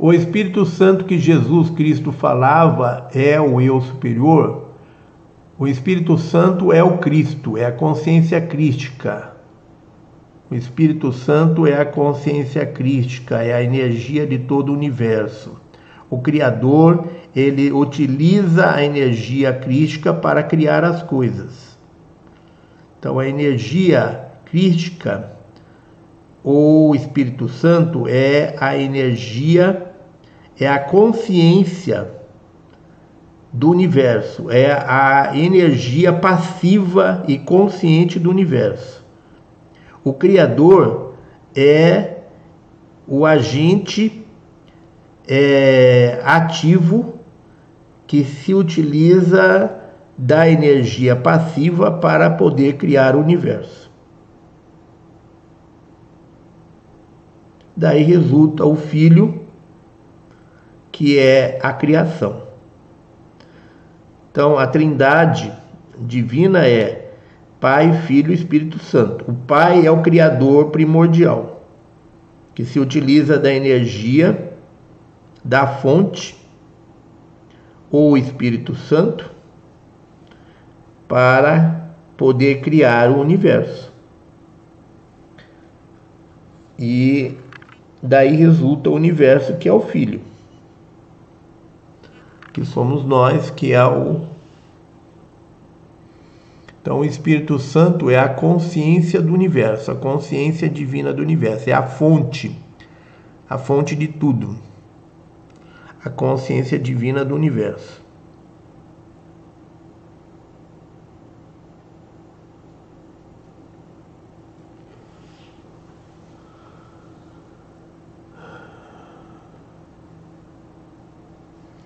O Espírito Santo que Jesus Cristo falava é o eu superior. O Espírito Santo é o Cristo, é a consciência crística. O Espírito Santo é a consciência crística, é a energia de todo o universo. O Criador, ele utiliza a energia crística para criar as coisas. Então, a energia crística ou Espírito Santo é a energia é a consciência do universo, é a energia passiva e consciente do universo. O Criador é o agente é, ativo que se utiliza da energia passiva para poder criar o universo. Daí resulta o Filho que é a criação. Então, a Trindade divina é Pai, Filho e Espírito Santo. O Pai é o criador primordial, que se utiliza da energia da fonte ou Espírito Santo para poder criar o universo. E daí resulta o universo que é o Filho que somos nós, que é o. Então, o Espírito Santo é a consciência do universo, a consciência divina do universo, é a fonte, a fonte de tudo, a consciência divina do universo.